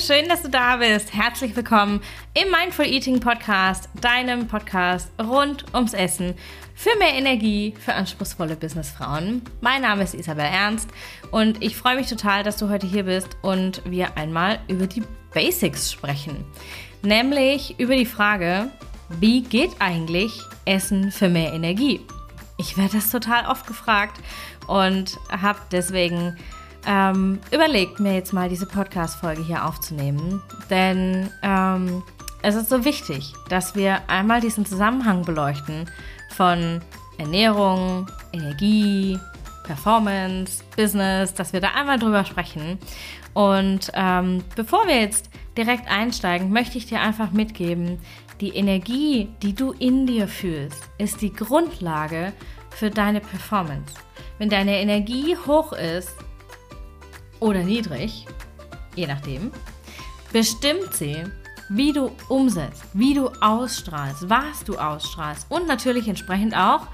schön, dass du da bist. Herzlich willkommen im Mindful Eating Podcast, deinem Podcast rund ums Essen für mehr Energie für anspruchsvolle Businessfrauen. Mein Name ist Isabel Ernst und ich freue mich total, dass du heute hier bist und wir einmal über die Basics sprechen. Nämlich über die Frage, wie geht eigentlich Essen für mehr Energie? Ich werde das total oft gefragt und habe deswegen ähm, überlegt, mir jetzt mal diese Podcast-Folge hier aufzunehmen. Denn ähm, es ist so wichtig, dass wir einmal diesen Zusammenhang beleuchten von Ernährung, Energie, Performance, Business, dass wir da einmal drüber sprechen. Und ähm, bevor wir jetzt direkt einsteigen, möchte ich dir einfach mitgeben, die Energie, die du in dir fühlst, ist die Grundlage für deine Performance. Wenn deine Energie hoch ist, oder niedrig, je nachdem, bestimmt sie, wie du umsetzt, wie du ausstrahlst, was du ausstrahlst und natürlich entsprechend auch,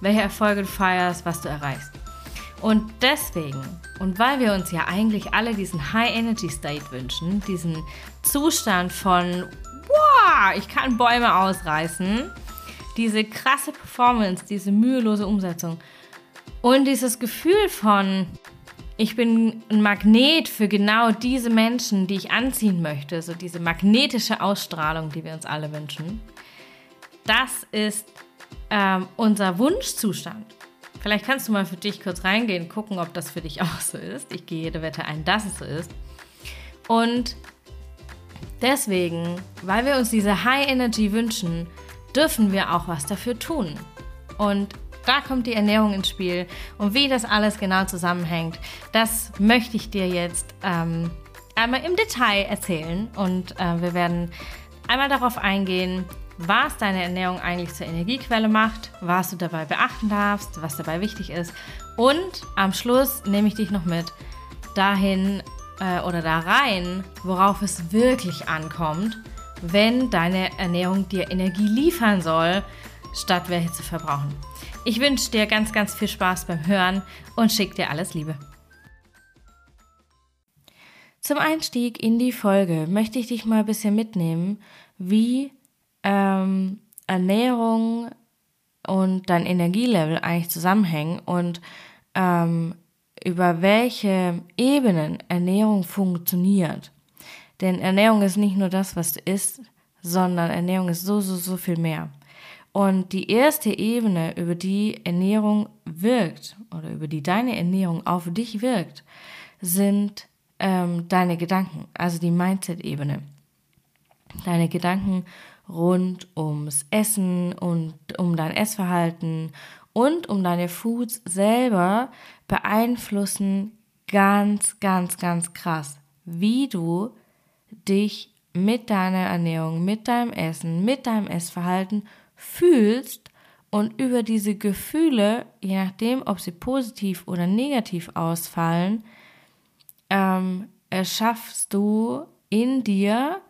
welche Erfolge du feierst, was du erreichst. Und deswegen, und weil wir uns ja eigentlich alle diesen High Energy State wünschen, diesen Zustand von, wow, ich kann Bäume ausreißen, diese krasse Performance, diese mühelose Umsetzung und dieses Gefühl von, ich bin ein Magnet für genau diese Menschen, die ich anziehen möchte, so diese magnetische Ausstrahlung, die wir uns alle wünschen. Das ist ähm, unser Wunschzustand. Vielleicht kannst du mal für dich kurz reingehen, gucken, ob das für dich auch so ist. Ich gehe jede Wette ein, dass es so ist. Und deswegen, weil wir uns diese High Energy wünschen, dürfen wir auch was dafür tun. Und da kommt die Ernährung ins Spiel. Und wie das alles genau zusammenhängt, das möchte ich dir jetzt ähm, einmal im Detail erzählen. Und äh, wir werden einmal darauf eingehen, was deine Ernährung eigentlich zur Energiequelle macht, was du dabei beachten darfst, was dabei wichtig ist. Und am Schluss nehme ich dich noch mit dahin äh, oder da rein, worauf es wirklich ankommt, wenn deine Ernährung dir Energie liefern soll, statt welche zu verbrauchen. Ich wünsche dir ganz, ganz viel Spaß beim Hören und schicke dir alles Liebe. Zum Einstieg in die Folge möchte ich dich mal ein bisschen mitnehmen, wie ähm, Ernährung und dein Energielevel eigentlich zusammenhängen und ähm, über welche Ebenen Ernährung funktioniert. Denn Ernährung ist nicht nur das, was du isst, sondern Ernährung ist so, so, so viel mehr. Und die erste Ebene, über die Ernährung wirkt oder über die deine Ernährung auf dich wirkt, sind ähm, deine Gedanken, also die Mindset-Ebene. Deine Gedanken rund ums Essen und um dein Essverhalten und um deine Foods selber beeinflussen ganz, ganz, ganz krass, wie du dich mit deiner Ernährung, mit deinem Essen, mit deinem Essverhalten fühlst und über diese Gefühle, je nachdem, ob sie positiv oder negativ ausfallen, ähm, erschaffst du in dir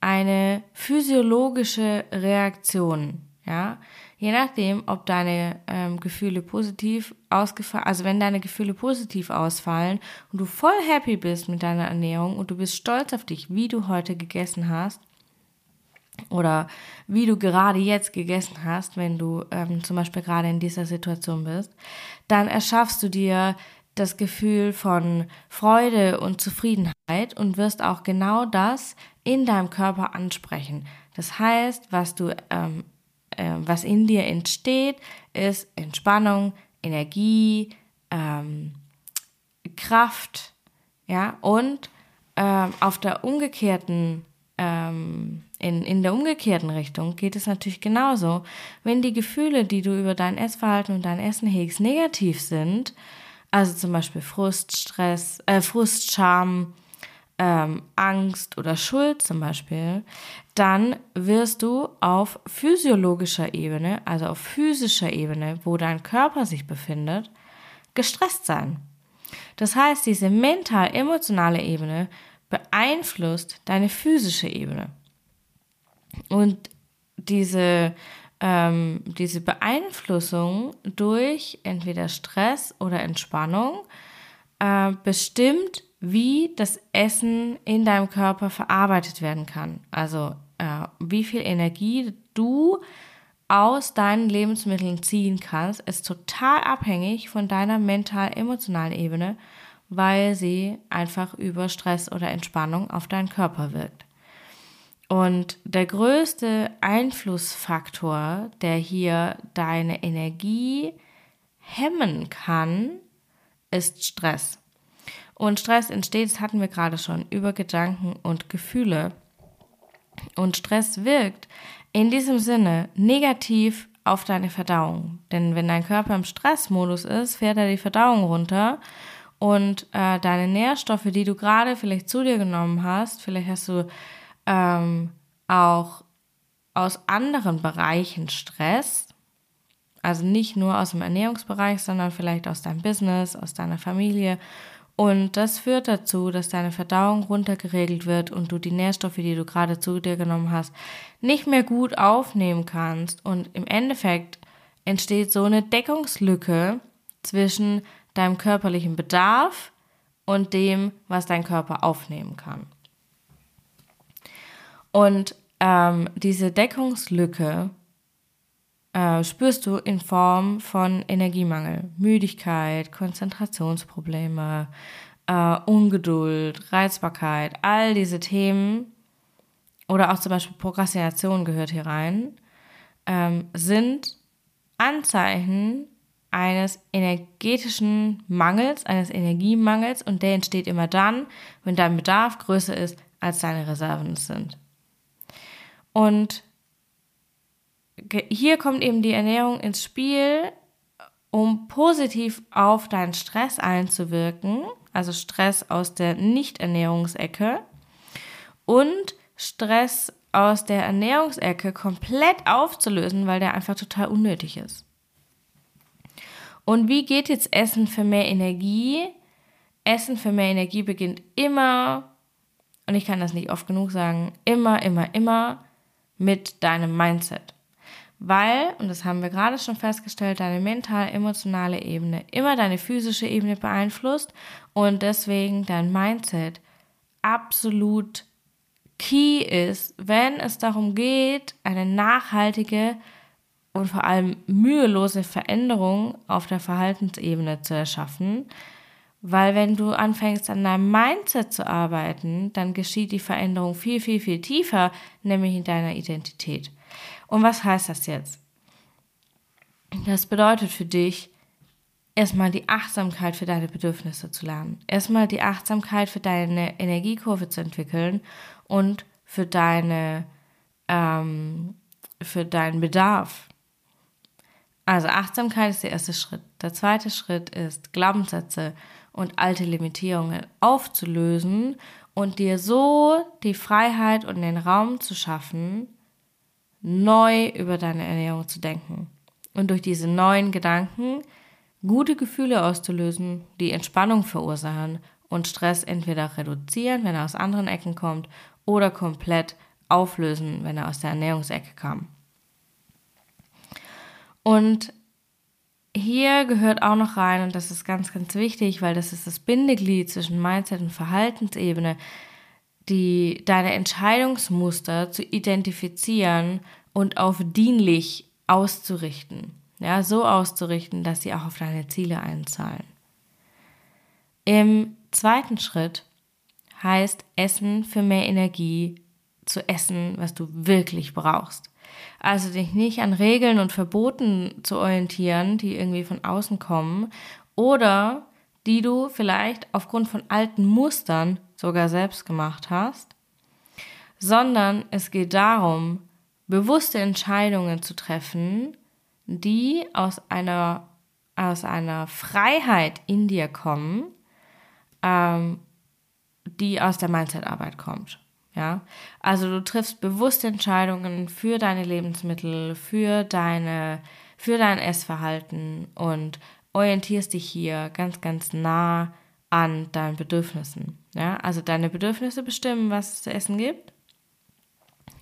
eine physiologische Reaktion. Ja, je nachdem, ob deine ähm, Gefühle positiv ausgefallen, also wenn deine Gefühle positiv ausfallen und du voll happy bist mit deiner Ernährung und du bist stolz auf dich, wie du heute gegessen hast, oder wie du gerade jetzt gegessen hast, wenn du ähm, zum Beispiel gerade in dieser Situation bist, dann erschaffst du dir das Gefühl von Freude und Zufriedenheit und wirst auch genau das in deinem Körper ansprechen. Das heißt, was du, ähm, äh, was in dir entsteht, ist Entspannung, Energie, ähm, Kraft, ja und ähm, auf der umgekehrten ähm, in, in der umgekehrten Richtung geht es natürlich genauso. Wenn die Gefühle, die du über dein Essverhalten und dein Essen hegst, negativ sind, also zum Beispiel Frust, Stress, äh, Frust, Scham, ähm, Angst oder Schuld zum Beispiel, dann wirst du auf physiologischer Ebene, also auf physischer Ebene, wo dein Körper sich befindet, gestresst sein. Das heißt, diese mental-emotionale Ebene beeinflusst deine physische Ebene. Und diese, ähm, diese Beeinflussung durch entweder Stress oder Entspannung äh, bestimmt, wie das Essen in deinem Körper verarbeitet werden kann. Also äh, wie viel Energie du aus deinen Lebensmitteln ziehen kannst, ist total abhängig von deiner mental-emotionalen Ebene, weil sie einfach über Stress oder Entspannung auf deinen Körper wirkt. Und der größte Einflussfaktor, der hier deine Energie hemmen kann, ist Stress. Und Stress entsteht, das hatten wir gerade schon, über Gedanken und Gefühle. Und Stress wirkt in diesem Sinne negativ auf deine Verdauung. Denn wenn dein Körper im Stressmodus ist, fährt er die Verdauung runter und äh, deine Nährstoffe, die du gerade vielleicht zu dir genommen hast, vielleicht hast du ähm, auch aus anderen Bereichen Stress, also nicht nur aus dem Ernährungsbereich, sondern vielleicht aus deinem Business, aus deiner Familie. Und das führt dazu, dass deine Verdauung runtergeregelt wird und du die Nährstoffe, die du gerade zu dir genommen hast, nicht mehr gut aufnehmen kannst. Und im Endeffekt entsteht so eine Deckungslücke zwischen deinem körperlichen Bedarf und dem, was dein Körper aufnehmen kann. Und ähm, diese Deckungslücke äh, spürst du in Form von Energiemangel, Müdigkeit, Konzentrationsprobleme, äh, Ungeduld, Reizbarkeit, all diese Themen oder auch zum Beispiel Prokrastination gehört hier rein, ähm, sind Anzeichen eines energetischen Mangels, eines Energiemangels und der entsteht immer dann, wenn dein Bedarf größer ist, als deine Reserven sind. Und hier kommt eben die Ernährung ins Spiel, um positiv auf deinen Stress einzuwirken, also Stress aus der Nicht-Ernährungsecke und Stress aus der Ernährungsecke komplett aufzulösen, weil der einfach total unnötig ist. Und wie geht jetzt Essen für mehr Energie? Essen für mehr Energie beginnt immer, und ich kann das nicht oft genug sagen, immer, immer, immer mit deinem Mindset. Weil, und das haben wir gerade schon festgestellt, deine mental-emotionale Ebene immer deine physische Ebene beeinflusst und deswegen dein Mindset absolut key ist, wenn es darum geht, eine nachhaltige und vor allem mühelose Veränderung auf der Verhaltensebene zu erschaffen. Weil wenn du anfängst an deinem Mindset zu arbeiten, dann geschieht die Veränderung viel, viel, viel tiefer, nämlich in deiner Identität. Und was heißt das jetzt? Das bedeutet für dich, erstmal die Achtsamkeit für deine Bedürfnisse zu lernen. Erstmal die Achtsamkeit für deine Energiekurve zu entwickeln und für deine, ähm, für deinen Bedarf. Also Achtsamkeit ist der erste Schritt. Der zweite Schritt ist Glaubenssätze und alte Limitierungen aufzulösen und dir so die Freiheit und den Raum zu schaffen, neu über deine Ernährung zu denken und durch diese neuen Gedanken gute Gefühle auszulösen, die Entspannung verursachen und Stress entweder reduzieren, wenn er aus anderen Ecken kommt, oder komplett auflösen, wenn er aus der Ernährungsecke kam. Und hier gehört auch noch rein, und das ist ganz, ganz wichtig, weil das ist das Bindeglied zwischen Mindset und Verhaltensebene, die, deine Entscheidungsmuster zu identifizieren und auf dienlich auszurichten. Ja, so auszurichten, dass sie auch auf deine Ziele einzahlen. Im zweiten Schritt heißt Essen für mehr Energie zu essen, was du wirklich brauchst. Also dich nicht an Regeln und Verboten zu orientieren, die irgendwie von außen kommen oder die du vielleicht aufgrund von alten Mustern sogar selbst gemacht hast, sondern es geht darum, bewusste Entscheidungen zu treffen, die aus einer, aus einer Freiheit in dir kommen, ähm, die aus der Mindset-Arbeit kommt. Ja, also du triffst bewusste Entscheidungen für deine Lebensmittel, für deine, für dein Essverhalten und orientierst dich hier ganz, ganz nah an deinen Bedürfnissen. Ja, also deine Bedürfnisse bestimmen, was es zu essen gibt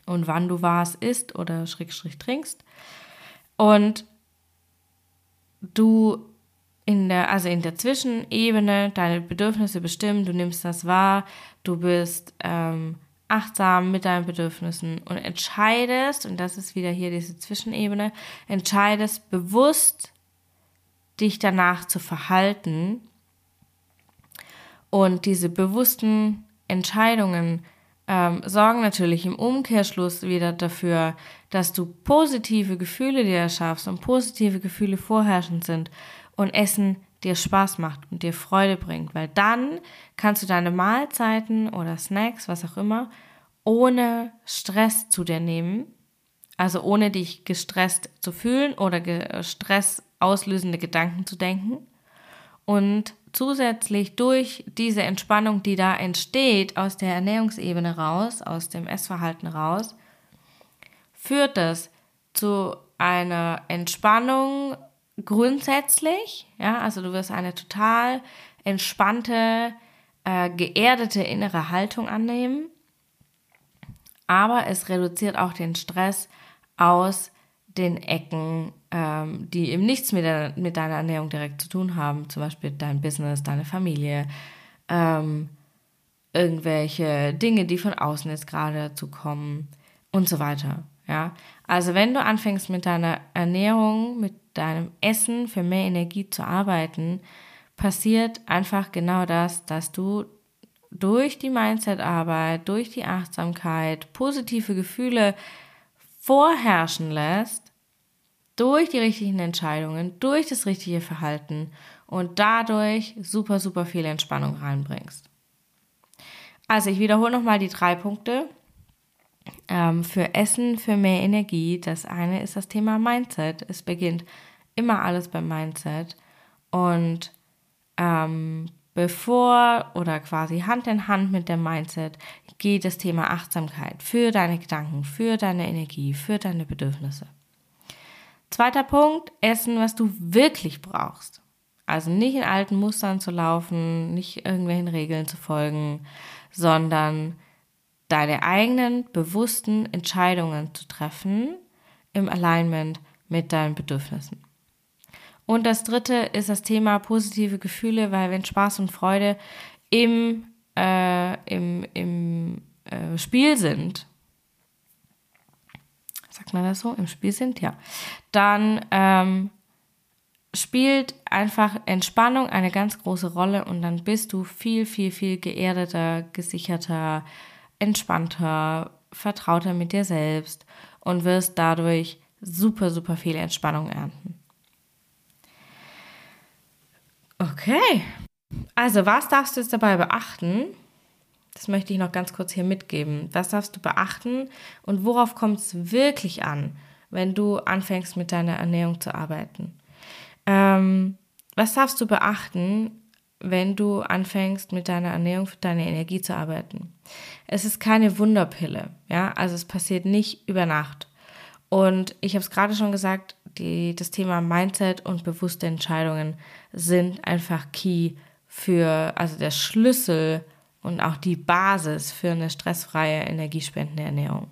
und wann du was isst oder schräg, schräg trinkst. Und du in der, also in der Zwischenebene deine Bedürfnisse bestimmen, du nimmst das wahr, du bist ähm, achtsam mit deinen Bedürfnissen und entscheidest, und das ist wieder hier diese Zwischenebene, entscheidest bewusst, dich danach zu verhalten und diese bewussten Entscheidungen ähm, sorgen natürlich im Umkehrschluss wieder dafür, dass du positive Gefühle dir erschaffst und positive Gefühle vorherrschend sind. Und Essen dir Spaß macht und dir Freude bringt, weil dann kannst du deine Mahlzeiten oder Snacks, was auch immer, ohne Stress zu dir nehmen, also ohne dich gestresst zu fühlen oder Stress auslösende Gedanken zu denken. Und zusätzlich durch diese Entspannung, die da entsteht aus der Ernährungsebene raus, aus dem Essverhalten raus, führt das zu einer Entspannung grundsätzlich, ja, also du wirst eine total entspannte, äh, geerdete innere Haltung annehmen, aber es reduziert auch den Stress aus den Ecken, ähm, die eben nichts mit, der, mit deiner Ernährung direkt zu tun haben, zum Beispiel dein Business, deine Familie, ähm, irgendwelche Dinge, die von außen jetzt gerade dazu kommen und so weiter. Ja, also wenn du anfängst mit deiner Ernährung, mit deinem Essen für mehr Energie zu arbeiten, passiert einfach genau das, dass du durch die Mindset-Arbeit, durch die Achtsamkeit positive Gefühle vorherrschen lässt, durch die richtigen Entscheidungen, durch das richtige Verhalten und dadurch super, super viel Entspannung reinbringst. Also ich wiederhole nochmal die drei Punkte ähm, für Essen, für mehr Energie. Das eine ist das Thema Mindset. Es beginnt immer alles beim Mindset. Und ähm, bevor oder quasi Hand in Hand mit dem Mindset geht das Thema Achtsamkeit für deine Gedanken, für deine Energie, für deine Bedürfnisse. Zweiter Punkt, Essen, was du wirklich brauchst. Also nicht in alten Mustern zu laufen, nicht irgendwelchen Regeln zu folgen, sondern deine eigenen bewussten Entscheidungen zu treffen im Alignment mit deinen Bedürfnissen. Und das dritte ist das Thema positive Gefühle, weil wenn Spaß und Freude im, äh, im, im äh, Spiel sind, sagt man das so, im Spiel sind, ja, dann ähm, spielt einfach Entspannung eine ganz große Rolle und dann bist du viel, viel, viel geerdeter, gesicherter, entspannter, vertrauter mit dir selbst und wirst dadurch super, super viel Entspannung ernten. Okay, also was darfst du jetzt dabei beachten? Das möchte ich noch ganz kurz hier mitgeben. Was darfst du beachten und worauf kommt es wirklich an, wenn du anfängst mit deiner Ernährung zu arbeiten? Ähm, was darfst du beachten, wenn du anfängst mit deiner Ernährung für deine Energie zu arbeiten. Es ist keine Wunderpille, ja, also es passiert nicht über Nacht. Und ich habe es gerade schon gesagt, die, das Thema Mindset und bewusste Entscheidungen sind einfach key für, also der Schlüssel und auch die Basis für eine stressfreie, energiespendende Ernährung.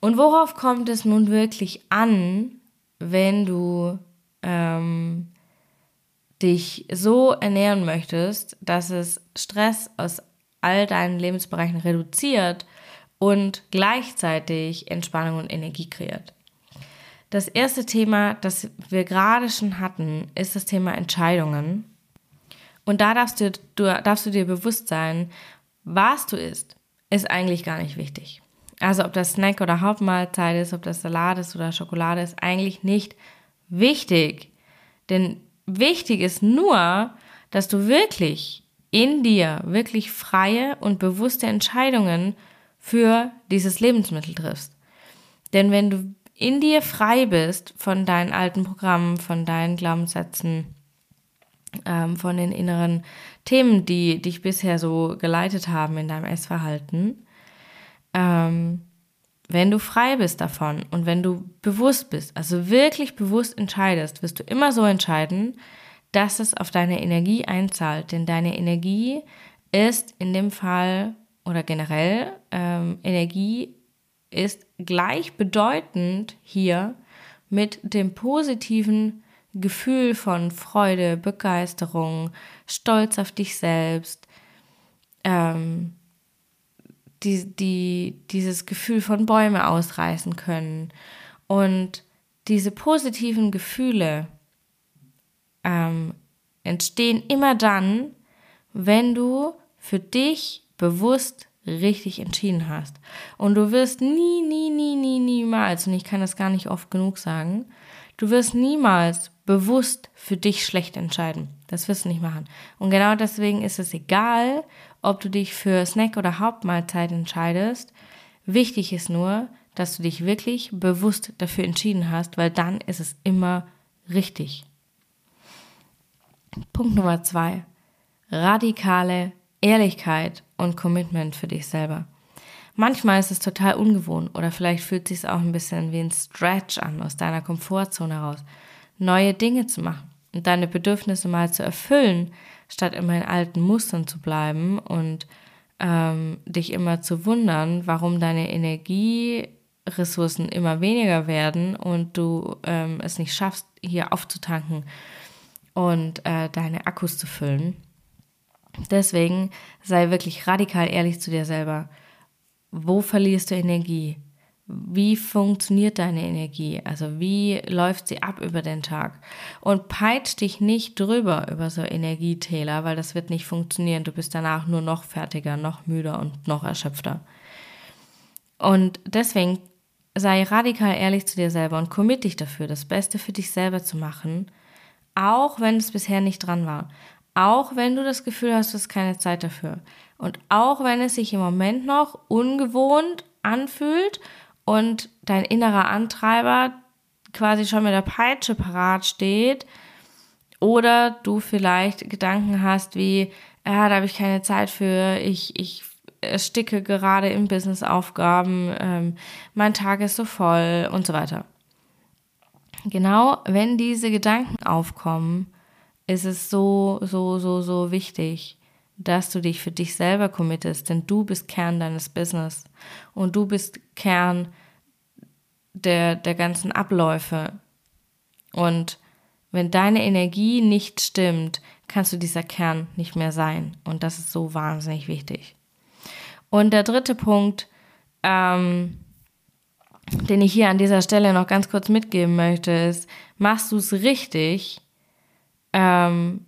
Und worauf kommt es nun wirklich an, wenn du ähm, dich so ernähren möchtest, dass es Stress aus all deinen Lebensbereichen reduziert und gleichzeitig Entspannung und Energie kreiert. Das erste Thema, das wir gerade schon hatten, ist das Thema Entscheidungen. Und da darfst du, du, darfst du dir bewusst sein, was du isst, ist eigentlich gar nicht wichtig. Also ob das Snack oder Hauptmahlzeit ist, ob das Salat ist oder Schokolade ist, eigentlich nicht wichtig. Denn Wichtig ist nur, dass du wirklich in dir wirklich freie und bewusste Entscheidungen für dieses Lebensmittel triffst. Denn wenn du in dir frei bist von deinen alten Programmen, von deinen Glaubenssätzen, ähm, von den inneren Themen, die dich bisher so geleitet haben in deinem Essverhalten, ähm, wenn du frei bist davon und wenn du bewusst bist, also wirklich bewusst entscheidest, wirst du immer so entscheiden, dass es auf deine Energie einzahlt. Denn deine Energie ist in dem Fall oder generell ähm, Energie ist gleichbedeutend hier mit dem positiven Gefühl von Freude, Begeisterung, Stolz auf dich selbst, ähm, die, die, dieses Gefühl von Bäume ausreißen können. Und diese positiven Gefühle ähm, entstehen immer dann, wenn du für dich bewusst richtig entschieden hast. Und du wirst nie, nie, nie, nie, niemals, und ich kann das gar nicht oft genug sagen, du wirst niemals bewusst für dich schlecht entscheiden. Das wirst du nicht machen. Und genau deswegen ist es egal, ob du dich für Snack oder Hauptmahlzeit entscheidest. Wichtig ist nur, dass du dich wirklich bewusst dafür entschieden hast, weil dann ist es immer richtig. Punkt Nummer zwei. Radikale Ehrlichkeit und Commitment für dich selber. Manchmal ist es total ungewohnt oder vielleicht fühlt es sich auch ein bisschen wie ein Stretch an, aus deiner Komfortzone heraus, neue Dinge zu machen und deine Bedürfnisse mal zu erfüllen, statt immer in alten Mustern zu bleiben und ähm, dich immer zu wundern, warum deine Energieressourcen immer weniger werden und du ähm, es nicht schaffst, hier aufzutanken und äh, deine Akkus zu füllen. Deswegen sei wirklich radikal ehrlich zu dir selber. Wo verlierst du Energie? Wie funktioniert deine Energie? Also wie läuft sie ab über den Tag? Und peitsch dich nicht drüber über so Energietäler, weil das wird nicht funktionieren. Du bist danach nur noch fertiger, noch müder und noch erschöpfter. Und deswegen sei radikal ehrlich zu dir selber und commit dich dafür, das Beste für dich selber zu machen, auch wenn es bisher nicht dran war. Auch wenn du das Gefühl hast, du hast keine Zeit dafür. Und auch wenn es sich im Moment noch ungewohnt anfühlt und dein innerer Antreiber quasi schon mit der Peitsche parat steht oder du vielleicht Gedanken hast wie, ja, da habe ich keine Zeit für, ich, ich ersticke gerade im Businessaufgaben, ähm, mein Tag ist so voll und so weiter. Genau, wenn diese Gedanken aufkommen, ist es so, so, so, so wichtig, dass du dich für dich selber committest, denn du bist Kern deines Business und du bist Kern der, der ganzen Abläufe. Und wenn deine Energie nicht stimmt, kannst du dieser Kern nicht mehr sein. Und das ist so wahnsinnig wichtig. Und der dritte Punkt, ähm, den ich hier an dieser Stelle noch ganz kurz mitgeben möchte, ist, machst du es richtig, ähm,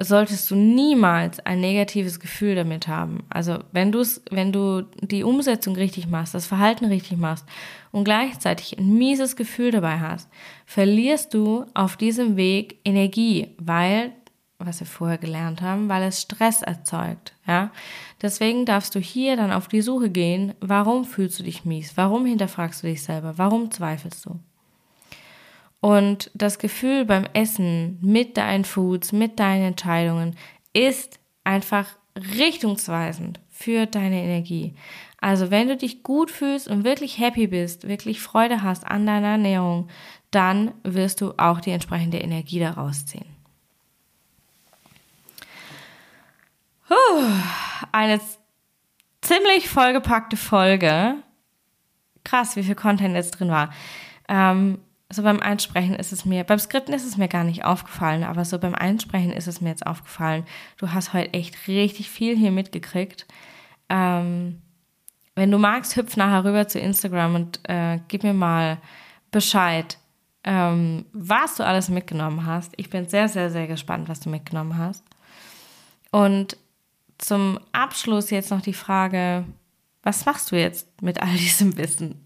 solltest du niemals ein negatives Gefühl damit haben. Also wenn du es, wenn du die Umsetzung richtig machst, das Verhalten richtig machst und gleichzeitig ein mieses Gefühl dabei hast, verlierst du auf diesem Weg Energie, weil was wir vorher gelernt haben, weil es Stress erzeugt, ja. Deswegen darfst du hier dann auf die Suche gehen, warum fühlst du dich mies? Warum hinterfragst du dich selber? Warum zweifelst du? Und das Gefühl beim Essen mit deinen Foods, mit deinen Entscheidungen ist einfach richtungsweisend für deine Energie. Also wenn du dich gut fühlst und wirklich happy bist, wirklich Freude hast an deiner Ernährung, dann wirst du auch die entsprechende Energie daraus ziehen. Puh, eine ziemlich vollgepackte Folge. Krass, wie viel Content jetzt drin war. Ähm, so beim Einsprechen ist es mir, beim Skripten ist es mir gar nicht aufgefallen, aber so beim Einsprechen ist es mir jetzt aufgefallen. Du hast heute echt richtig viel hier mitgekriegt. Ähm, wenn du magst, hüpf nachher rüber zu Instagram und äh, gib mir mal Bescheid, ähm, was du alles mitgenommen hast. Ich bin sehr, sehr, sehr gespannt, was du mitgenommen hast. Und zum Abschluss jetzt noch die Frage, was machst du jetzt mit all diesem Wissen?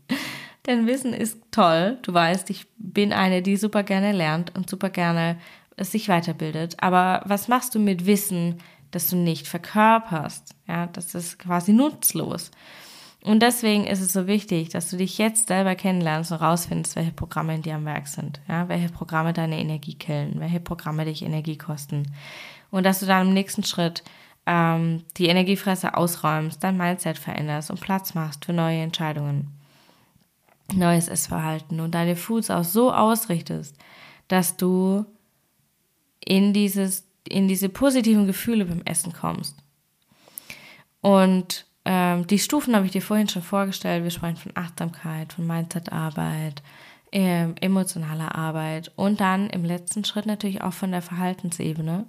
Denn Wissen ist toll. Du weißt, ich bin eine, die super gerne lernt und super gerne sich weiterbildet. Aber was machst du mit Wissen, das du nicht verkörperst? Ja, das ist quasi nutzlos. Und deswegen ist es so wichtig, dass du dich jetzt selber kennenlernst und rausfindest, welche Programme in dir am Werk sind. Ja, welche Programme deine Energie killen, welche Programme dich Energie kosten. Und dass du dann im nächsten Schritt ähm, die Energiefresse ausräumst, dein Mindset veränderst und Platz machst für neue Entscheidungen neues Essverhalten und deine Foods auch so ausrichtest, dass du in dieses, in diese positiven Gefühle beim Essen kommst. Und ähm, die Stufen habe ich dir vorhin schon vorgestellt. Wir sprechen von Achtsamkeit, von Mindsetarbeit, äh, emotionaler Arbeit und dann im letzten Schritt natürlich auch von der Verhaltensebene.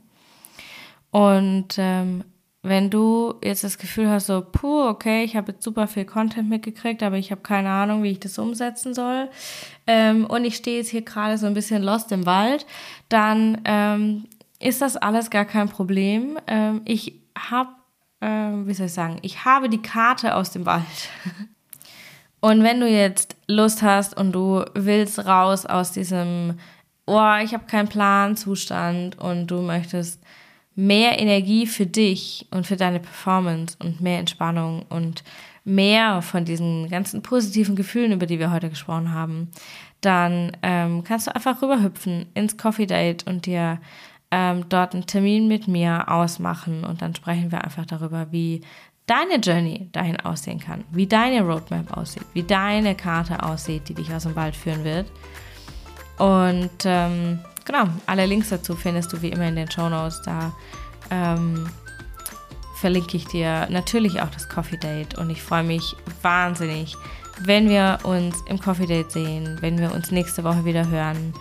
Und ähm, wenn du jetzt das Gefühl hast, so, puh, okay, ich habe jetzt super viel Content mitgekriegt, aber ich habe keine Ahnung, wie ich das umsetzen soll ähm, und ich stehe jetzt hier gerade so ein bisschen lost im Wald, dann ähm, ist das alles gar kein Problem. Ähm, ich habe, äh, wie soll ich sagen, ich habe die Karte aus dem Wald. Und wenn du jetzt Lust hast und du willst raus aus diesem, oh, ich habe keinen Plan Zustand und du möchtest mehr Energie für dich und für deine Performance und mehr Entspannung und mehr von diesen ganzen positiven Gefühlen, über die wir heute gesprochen haben, dann ähm, kannst du einfach rüberhüpfen ins Coffee Date und dir ähm, dort einen Termin mit mir ausmachen und dann sprechen wir einfach darüber, wie deine Journey dahin aussehen kann, wie deine Roadmap aussieht, wie deine Karte aussieht, die dich aus dem Wald führen wird. Und ähm, genau, alle Links dazu findest du wie immer in den Show Notes. Da ähm, verlinke ich dir natürlich auch das Coffee Date und ich freue mich wahnsinnig, wenn wir uns im Coffee Date sehen, wenn wir uns nächste Woche wieder hören.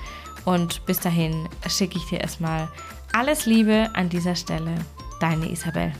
Und bis dahin schicke ich dir erstmal alles Liebe an dieser Stelle. Deine Isabel.